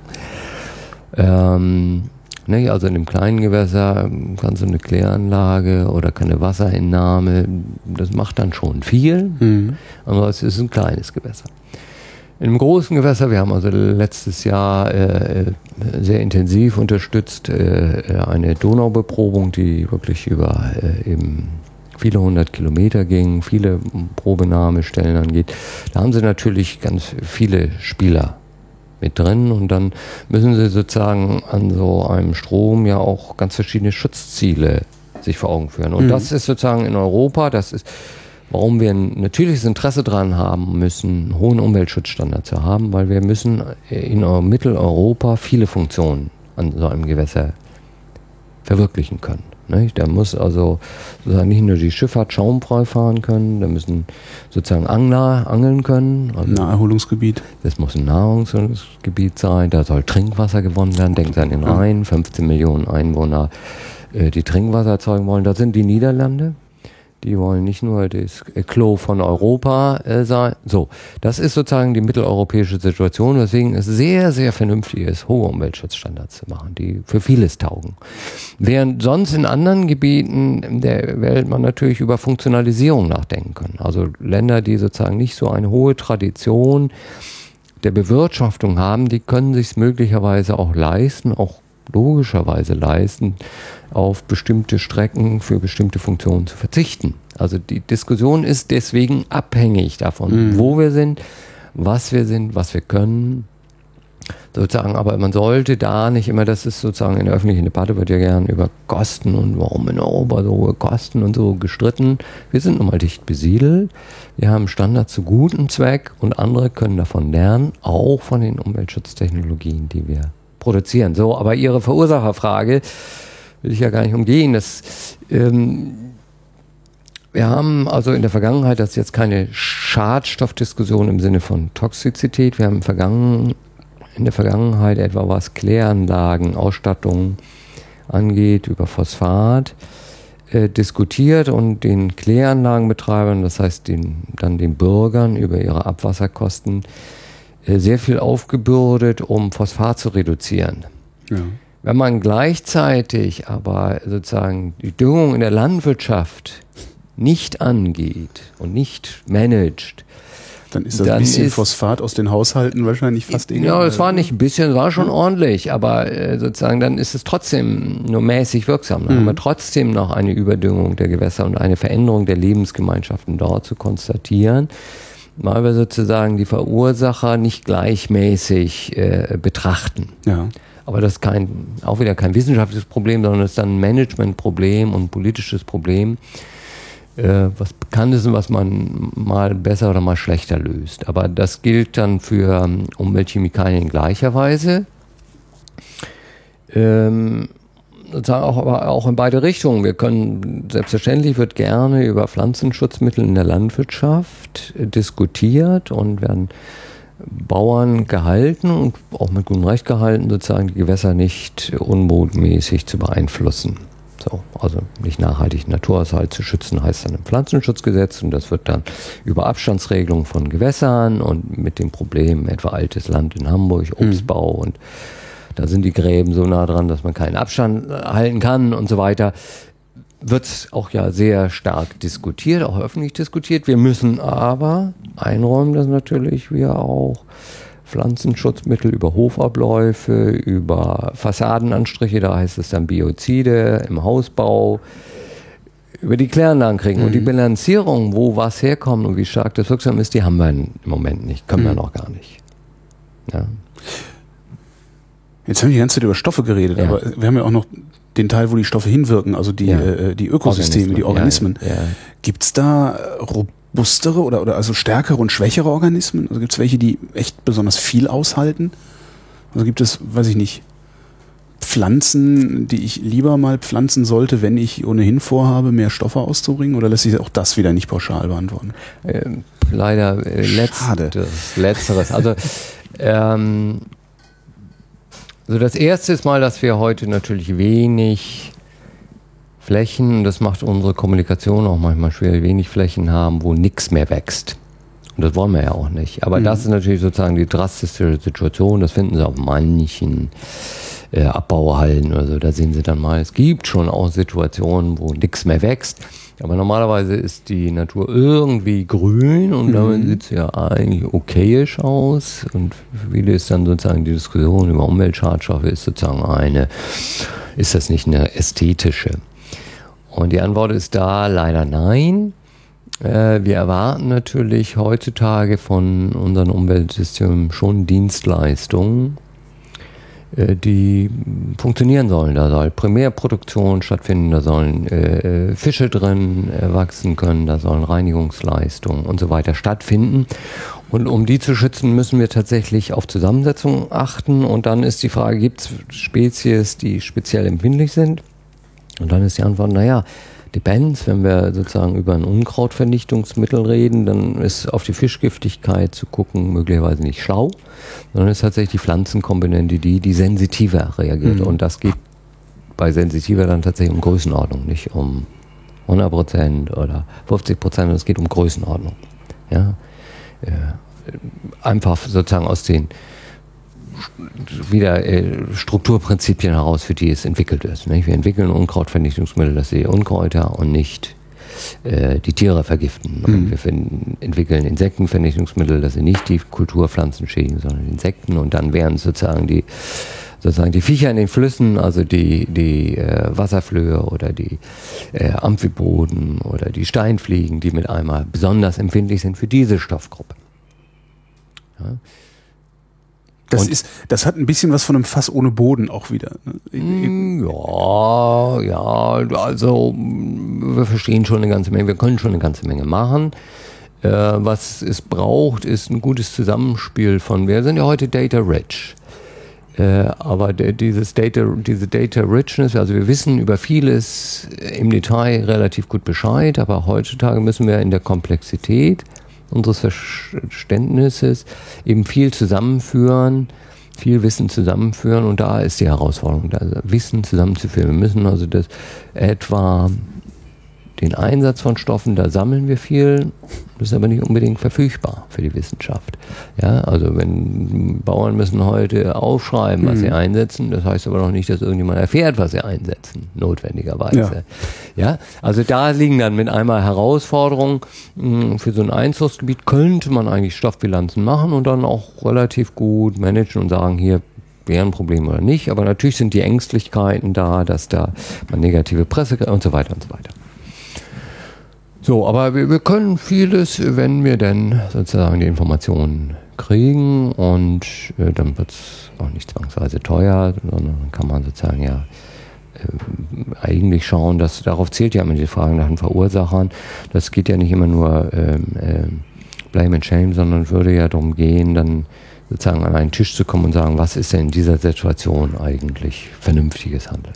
Ähm, ne, also in dem kleinen Gewässer kannst du eine Kläranlage oder keine Wasserentnahme, das macht dann schon viel, mhm. aber es ist ein kleines Gewässer. In einem großen Gewässer, wir haben also letztes Jahr äh, sehr intensiv unterstützt äh, eine Donaubeprobung, die wirklich über äh, eben viele hundert Kilometer ging, viele Probenahmestellen angeht. Da haben sie natürlich ganz viele Spieler mit drin und dann müssen sie sozusagen an so einem Strom ja auch ganz verschiedene Schutzziele sich vor Augen führen. Und mhm. das ist sozusagen in Europa, das ist warum wir ein natürliches Interesse daran haben müssen, einen hohen Umweltschutzstandard zu haben, weil wir müssen in Mitteleuropa viele Funktionen an so einem Gewässer verwirklichen können. Nicht? Da muss also sozusagen nicht nur die Schifffahrt schaumfrei fahren können, da müssen sozusagen Angler angeln können. Also Naherholungsgebiet. Das muss ein Naherholungsgebiet sein, da soll Trinkwasser gewonnen werden. Denken Sie an den Rhein, 15 Millionen Einwohner, äh, die Trinkwasser erzeugen wollen. Da sind die Niederlande. Die wollen nicht nur das Klo von Europa äh, sein. So, das ist sozusagen die mitteleuropäische Situation, weswegen es sehr, sehr vernünftig ist, hohe Umweltschutzstandards zu machen, die für vieles taugen. Während sonst in anderen Gebieten der Welt man natürlich über Funktionalisierung nachdenken kann. Also Länder, die sozusagen nicht so eine hohe Tradition der Bewirtschaftung haben, die können sich möglicherweise auch leisten, auch logischerweise leisten, auf bestimmte Strecken für bestimmte Funktionen zu verzichten. Also die Diskussion ist deswegen abhängig davon, mhm. wo wir sind, was wir sind, was wir können. Sozusagen, aber man sollte da nicht immer, das ist sozusagen in der öffentlichen Debatte wird ja gern über Kosten und warum in Europa so hohe Kosten und so gestritten. Wir sind nun mal dicht besiedelt. Wir haben Standards zu gutem Zweck und andere können davon lernen, auch von den Umweltschutztechnologien, die wir produzieren. So, aber Ihre Verursacherfrage will ich ja gar nicht umgehen. Das, ähm, wir haben also in der Vergangenheit, das ist jetzt keine Schadstoffdiskussion im Sinne von Toxizität, wir haben Vergangen, in der Vergangenheit etwa was Kläranlagen, Ausstattung angeht, über Phosphat äh, diskutiert und den Kläranlagenbetreibern, das heißt den, dann den Bürgern über ihre Abwasserkosten, sehr viel aufgebürdet, um Phosphat zu reduzieren. Ja. Wenn man gleichzeitig aber sozusagen die Düngung in der Landwirtschaft nicht angeht und nicht managt, dann ist das dann ein bisschen ist, Phosphat aus den Haushalten wahrscheinlich fast egal. Ja, es war nicht ein bisschen, es war schon mhm. ordentlich, aber äh, sozusagen dann ist es trotzdem nur mäßig wirksam. Dann mhm. haben wir trotzdem noch eine Überdüngung der Gewässer und eine Veränderung der Lebensgemeinschaften dort zu konstatieren weil wir sozusagen die Verursacher nicht gleichmäßig äh, betrachten. Ja. Aber das ist kein, auch wieder kein wissenschaftliches Problem, sondern es ist dann ein Managementproblem und ein politisches Problem, äh, was bekannt ist und was man mal besser oder mal schlechter löst. Aber das gilt dann für um, Umweltchemikalien in gleicher Weise. Ähm, sozusagen auch, aber auch in beide Richtungen. Wir können, selbstverständlich wird gerne über Pflanzenschutzmittel in der Landwirtschaft diskutiert und werden Bauern gehalten und auch mit gutem Recht gehalten, sozusagen die Gewässer nicht unbotmäßig zu beeinflussen. So, also nicht nachhaltig Naturhaushalt zu schützen, heißt dann im Pflanzenschutzgesetz und das wird dann über Abstandsregelungen von Gewässern und mit dem Problem etwa altes Land in Hamburg, mhm. Obstbau mhm. und da sind die Gräben so nah dran, dass man keinen Abstand äh, halten kann und so weiter. Wird auch ja sehr stark diskutiert, auch öffentlich diskutiert. Wir müssen aber einräumen, dass natürlich wir auch Pflanzenschutzmittel über Hofabläufe, über Fassadenanstriche, da heißt es dann Biozide im Hausbau, über die Kläranlagen kriegen. Mhm. Und die mhm. Bilanzierung, wo was herkommt und wie stark das wirksam ist, die haben wir im Moment nicht, können mhm. wir noch gar nicht. Ja. Jetzt haben wir die ganze Zeit über Stoffe geredet, ja. aber wir haben ja auch noch den Teil, wo die Stoffe hinwirken, also die, ja. äh, die Ökosysteme, Organismen. die Organismen. Ja, es da robustere oder, oder also stärkere und schwächere Organismen? Also gibt es welche, die echt besonders viel aushalten? Also gibt es, weiß ich nicht, Pflanzen, die ich lieber mal pflanzen sollte, wenn ich ohnehin vorhabe, mehr Stoffe auszubringen? Oder lässt sich auch das wieder nicht pauschal beantworten? Ähm, leider äh, letzteres, letzteres. Also ähm, also das erste ist mal, dass wir heute natürlich wenig Flächen, das macht unsere Kommunikation auch manchmal schwer, wenig Flächen haben, wo nichts mehr wächst. Und das wollen wir ja auch nicht. Aber mhm. das ist natürlich sozusagen die drastischste Situation. Das finden Sie auf manchen äh, Abbauhallen oder so. Da sehen Sie dann mal, es gibt schon auch Situationen, wo nichts mehr wächst. Aber normalerweise ist die Natur irgendwie grün und mhm. damit sieht sie ja eigentlich okayisch aus. Und viele ist dann sozusagen die Diskussion über Umweltschadstoffe ist sozusagen eine, ist das nicht eine ästhetische? Und die Antwort ist da leider nein. Äh, wir erwarten natürlich heutzutage von unseren Umweltsystemen schon Dienstleistungen, die funktionieren sollen. Da soll Primärproduktion stattfinden, da sollen äh, Fische drin wachsen können, da sollen Reinigungsleistungen und so weiter stattfinden. Und um die zu schützen, müssen wir tatsächlich auf Zusammensetzung achten. Und dann ist die Frage, gibt es Spezies, die speziell empfindlich sind? Und dann ist die Antwort, naja, Depends, wenn wir sozusagen über ein Unkrautvernichtungsmittel reden, dann ist auf die Fischgiftigkeit zu gucken möglicherweise nicht schlau, sondern ist tatsächlich die Pflanzenkomponente die, die sensitiver reagiert. Mhm. Und das geht bei sensitiver dann tatsächlich um Größenordnung, nicht um 100 Prozent oder 50 Prozent, es geht um Größenordnung. Ja? Äh, einfach sozusagen aus den wieder äh, Strukturprinzipien heraus, für die es entwickelt ist. Nicht? Wir entwickeln Unkrautvernichtungsmittel, dass sie Unkräuter und nicht äh, die Tiere vergiften. Mhm. Wir finden, entwickeln Insektenvernichtungsmittel, dass sie nicht die Kulturpflanzen schädigen, sondern Insekten. Und dann wären sozusagen die sozusagen die Viecher in den Flüssen, also die, die äh, Wasserflöhe oder die äh, Amphiboden oder die Steinfliegen, die mit einmal besonders empfindlich sind für diese Stoffgruppe. Ja. Das, ist, das hat ein bisschen was von einem Fass ohne Boden auch wieder. Ne? Mm, ja, ja, also wir verstehen schon eine ganze Menge, wir können schon eine ganze Menge machen. Äh, was es braucht, ist ein gutes Zusammenspiel von, wir sind ja heute data rich. Äh, aber dieses Data, diese Data Richness, also wir wissen über vieles im Detail relativ gut Bescheid, aber heutzutage müssen wir in der Komplexität unseres Verständnisses eben viel zusammenführen, viel Wissen zusammenführen und da ist die Herausforderung, also Wissen zusammenzuführen. Wir müssen also das etwa den Einsatz von Stoffen, da sammeln wir viel, das ist aber nicht unbedingt verfügbar für die Wissenschaft. Ja, also wenn Bauern müssen heute aufschreiben, was mhm. sie einsetzen, das heißt aber noch nicht, dass irgendjemand erfährt, was sie einsetzen, notwendigerweise. Ja, ja also da liegen dann mit einmal Herausforderungen. Hm, für so ein Einzugsgebiet könnte man eigentlich Stoffbilanzen machen und dann auch relativ gut managen und sagen, hier wäre ein Problem oder nicht. Aber natürlich sind die Ängstlichkeiten da, dass da man negative Presse und so weiter und so weiter. So, aber wir, wir können vieles, wenn wir denn sozusagen die Informationen kriegen und äh, dann wird es auch nicht zwangsweise teuer, sondern dann kann man sozusagen ja äh, eigentlich schauen, dass darauf zählt ja immer die Frage nach den Verursachern. Das geht ja nicht immer nur ähm, äh, Blame and Shame, sondern würde ja darum gehen, dann sozusagen an einen Tisch zu kommen und sagen, was ist denn in dieser Situation eigentlich vernünftiges Handeln.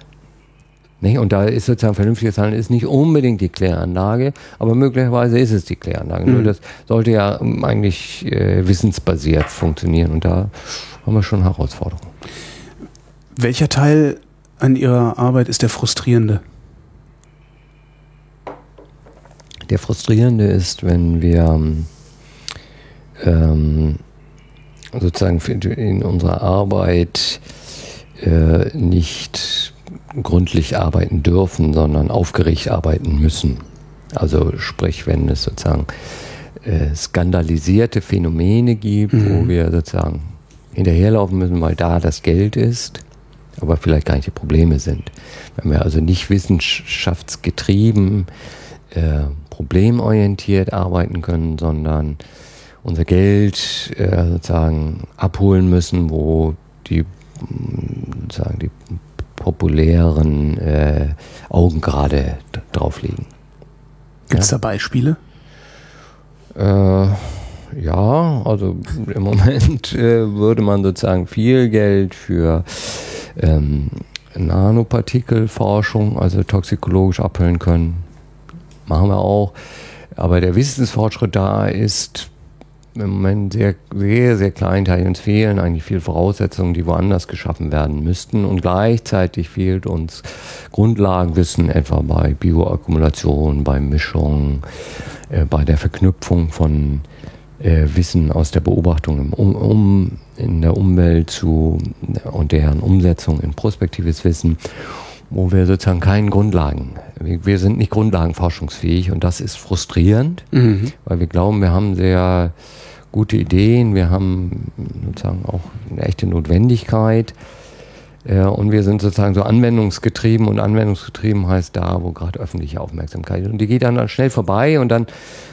Nicht? Und da ist sozusagen vernünftiges Handeln ist nicht unbedingt die Kläranlage, aber möglicherweise ist es die Kläranlage. Mhm. Nur das sollte ja ähm, eigentlich äh, wissensbasiert funktionieren und da haben wir schon Herausforderungen. Welcher Teil an Ihrer Arbeit ist der frustrierende? Der frustrierende ist, wenn wir ähm, sozusagen in unserer Arbeit äh, nicht gründlich arbeiten dürfen, sondern aufgeregt arbeiten müssen. Also sprich, wenn es sozusagen äh, skandalisierte Phänomene gibt, mhm. wo wir sozusagen hinterherlaufen müssen, weil da das Geld ist, aber vielleicht gar nicht die Probleme sind. Wenn wir also nicht wissenschaftsgetrieben, äh, problemorientiert arbeiten können, sondern unser Geld äh, sozusagen abholen müssen, wo die sozusagen die populären äh, Augen gerade drauf liegen. Gibt es ja? da Beispiele? Äh, ja, also im Moment äh, würde man sozusagen viel Geld für ähm, Nanopartikelforschung, also toxikologisch abhüllen können. Machen wir auch. Aber der Wissensfortschritt da ist im Moment sehr, sehr, sehr kleinteilig. Uns fehlen eigentlich viele Voraussetzungen, die woanders geschaffen werden müssten. Und gleichzeitig fehlt uns Grundlagenwissen, etwa bei Bioakkumulation, bei Mischung, äh, bei der Verknüpfung von äh, Wissen aus der Beobachtung im um, um, in der Umwelt zu und deren Umsetzung in prospektives Wissen wo wir sozusagen keinen Grundlagen, wir sind nicht grundlagenforschungsfähig und das ist frustrierend, mhm. weil wir glauben, wir haben sehr gute Ideen, wir haben sozusagen auch eine echte Notwendigkeit äh, und wir sind sozusagen so anwendungsgetrieben und anwendungsgetrieben heißt da, wo gerade öffentliche Aufmerksamkeit ist und die geht dann, schnell vorbei und dann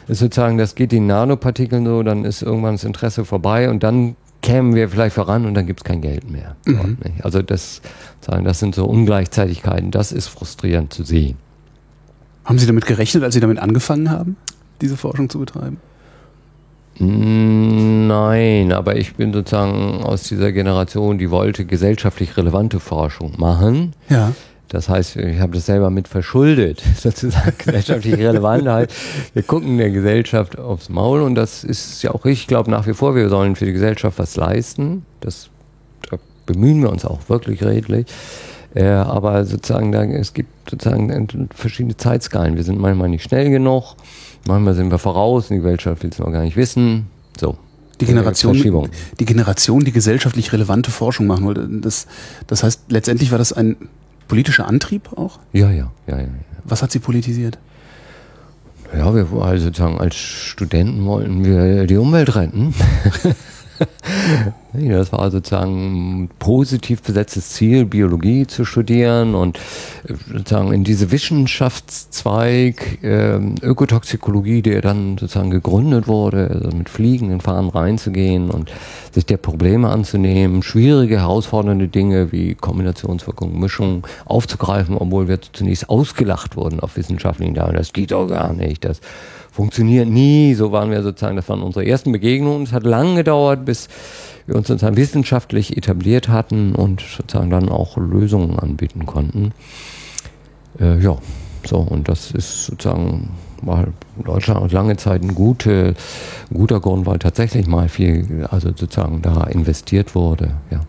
ist sozusagen, das geht den Nanopartikeln so, dann ist irgendwann das Interesse vorbei und dann kämen wir vielleicht voran und dann gibt es kein Geld mehr. Mhm. Also das, das sind so Ungleichzeitigkeiten, das ist frustrierend zu sehen. Haben Sie damit gerechnet, als Sie damit angefangen haben, diese Forschung zu betreiben? Nein, aber ich bin sozusagen aus dieser Generation, die wollte gesellschaftlich relevante Forschung machen. Ja. Das heißt, ich habe das selber mit verschuldet, sozusagen gesellschaftlich relevant. Halt. Wir gucken der Gesellschaft aufs Maul und das ist ja auch richtig. Ich glaube nach wie vor, wir sollen für die Gesellschaft was leisten. Das da bemühen wir uns auch wirklich redlich. Äh, aber sozusagen, da, es gibt sozusagen verschiedene Zeitskalen. Wir sind manchmal nicht schnell genug, manchmal sind wir voraus und die Gesellschaft will es noch gar nicht wissen. So, die Generation, die Generation, die gesellschaftlich relevante Forschung machen wollte. Das, das heißt, letztendlich war das ein politischer Antrieb auch? Ja, ja, ja, ja. Was hat Sie politisiert? Ja, wir also sozusagen als Studenten wollten wir die Umwelt retten. das war sozusagen ein positiv besetztes Ziel, Biologie zu studieren und äh, sozusagen in diese Wissenschaftszweig äh, Ökotoxikologie, der dann sozusagen gegründet wurde, also mit fliegenden Fahnen reinzugehen und sich der Probleme anzunehmen, schwierige, herausfordernde Dinge wie Kombinationswirkung, Mischung aufzugreifen, obwohl wir zunächst ausgelacht wurden auf wissenschaftlichen Daten. Das geht doch gar nicht. Das funktioniert nie. So waren wir sozusagen, das waren unsere ersten Begegnungen. Es hat lange gedauert, bis wir uns sozusagen wissenschaftlich etabliert hatten und sozusagen dann auch Lösungen anbieten konnten. Äh, ja, so, und das ist sozusagen war Deutschland lange Zeit ein, gute, ein guter Grund, weil tatsächlich mal viel, also sozusagen da investiert wurde, ja.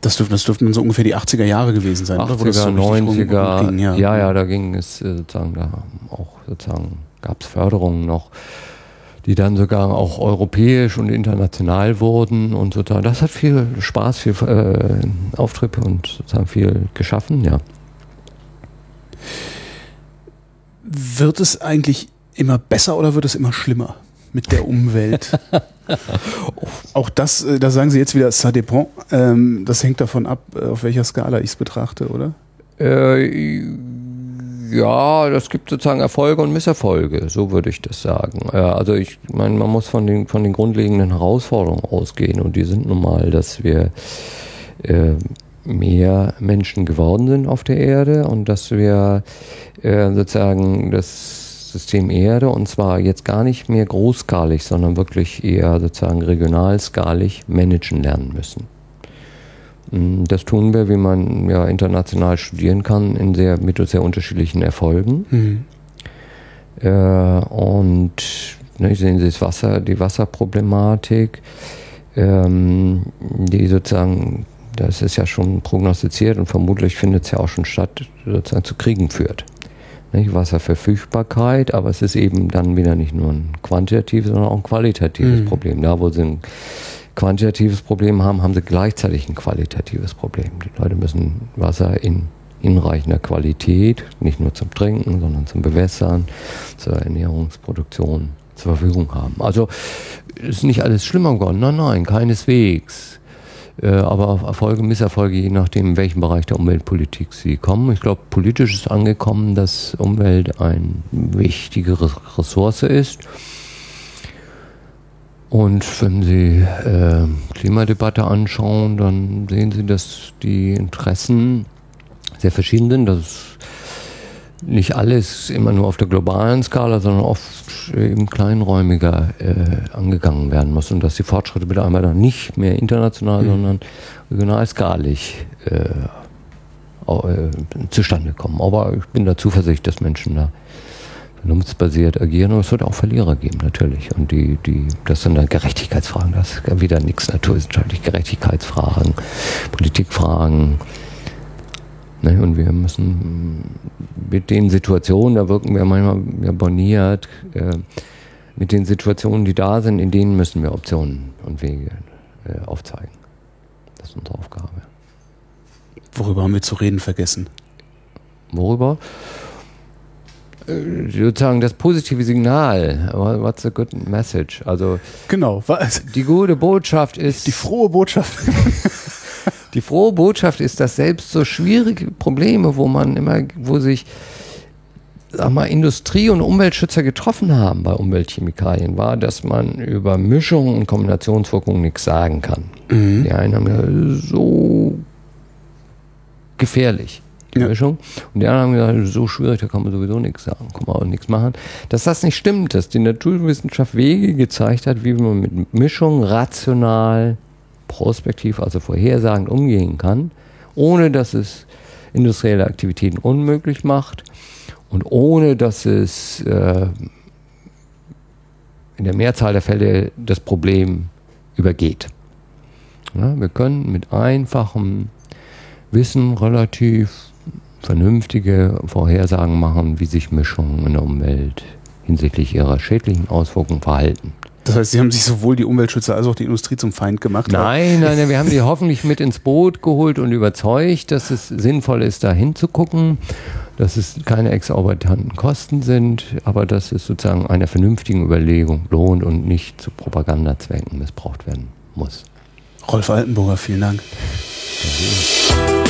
Das dürften, das dürften so ungefähr die 80er Jahre gewesen sein, 80er, oder? So 90er, ging, ja. ja, ja, da ging es äh, sozusagen da auch sozusagen gab es Förderungen noch, die dann sogar auch europäisch und international wurden und sozusagen. Das hat viel Spaß, viel äh, Auftrieb und sozusagen viel geschaffen, ja. Wird es eigentlich immer besser oder wird es immer schlimmer mit der Umwelt? Auch das, äh, da sagen Sie jetzt wieder, ça dépend. Ähm, das hängt davon ab, äh, auf welcher Skala ich es betrachte, oder? Äh, ja, das gibt sozusagen Erfolge und Misserfolge, so würde ich das sagen. also ich meine, man muss von den, von den grundlegenden Herausforderungen ausgehen und die sind nun mal, dass wir äh, mehr Menschen geworden sind auf der Erde und dass wir äh, sozusagen das System Erde und zwar jetzt gar nicht mehr großskalig, sondern wirklich eher sozusagen regionalskalig managen lernen müssen. Mm, das tun wir, wie man ja international studieren kann, in sehr, mit sehr unterschiedlichen Erfolgen. Mhm. Äh, und ne, sehen Sie das Wasser, die Wasserproblematik, ähm, die sozusagen, das ist ja schon prognostiziert und vermutlich findet es ja auch schon statt, sozusagen zu Kriegen führt. Nicht? Wasserverfügbarkeit, aber es ist eben dann wieder nicht nur ein quantitatives, sondern auch ein qualitatives mhm. Problem. Da, wo sind quantitatives Problem haben, haben sie gleichzeitig ein qualitatives Problem. Die Leute müssen Wasser in hinreichender Qualität, nicht nur zum Trinken, sondern zum Bewässern, zur Ernährungsproduktion zur Verfügung haben. Also ist nicht alles schlimmer geworden, nein, nein, keineswegs. Äh, aber Erfolge, Misserfolge, je nachdem, in welchem Bereich der Umweltpolitik sie kommen. Ich glaube, politisch ist angekommen, dass Umwelt eine wichtige Ressource ist und wenn Sie äh, Klimadebatte anschauen, dann sehen Sie, dass die Interessen sehr verschieden sind. Dass nicht alles immer nur auf der globalen Skala, sondern oft eben kleinräumiger äh, angegangen werden muss und dass die Fortschritte bitte einmal dann nicht mehr international, mhm. sondern regionalskalig äh, äh, zustande kommen. Aber ich bin da zuversichtlich, dass Menschen da vernunftsbasiert agieren und es wird auch Verlierer geben, natürlich. Und die, die, das sind dann Gerechtigkeitsfragen, das ist wieder nichts naturwissenschaftlich, Gerechtigkeitsfragen, Politikfragen. Ne? Und wir müssen mit den Situationen, da wirken wir manchmal ja, boniert, äh, mit den Situationen, die da sind, in denen müssen wir Optionen und Wege äh, aufzeigen. Das ist unsere Aufgabe. Worüber haben wir zu reden vergessen? Worüber? Äh, sozusagen das positive Signal. What's a good message? Also genau. Die gute Botschaft ist. Die frohe Botschaft. die frohe Botschaft ist, dass selbst so schwierige Probleme, wo man immer, wo sich sag mal, Industrie- und Umweltschützer getroffen haben bei Umweltchemikalien, war, dass man über Mischungen und Kombinationswirkungen nichts sagen kann. Mhm. Die einen haben gesagt, so gefährlich die ja. Mischung. Und die anderen haben gesagt, so schwierig, da kann man sowieso nichts sagen, kann man auch nichts machen. Dass das nicht stimmt, dass die Naturwissenschaft Wege gezeigt hat, wie man mit Mischung rational, prospektiv, also vorhersagend umgehen kann, ohne dass es industrielle Aktivitäten unmöglich macht und ohne dass es äh, in der Mehrzahl der Fälle das Problem übergeht. Ja, wir können mit einfachem Wissen relativ vernünftige Vorhersagen machen, wie sich Mischungen in der Umwelt hinsichtlich ihrer schädlichen Auswirkungen verhalten. Das heißt, Sie haben sich sowohl die Umweltschützer als auch die Industrie zum Feind gemacht? Nein, nein, nein wir haben sie hoffentlich mit ins Boot geholt und überzeugt, dass es sinnvoll ist, da hinzugucken, dass es keine exorbitanten Kosten sind, aber dass es sozusagen einer vernünftigen Überlegung lohnt und nicht zu Propagandazwecken missbraucht werden muss. Rolf Altenburger, vielen Dank. Ja,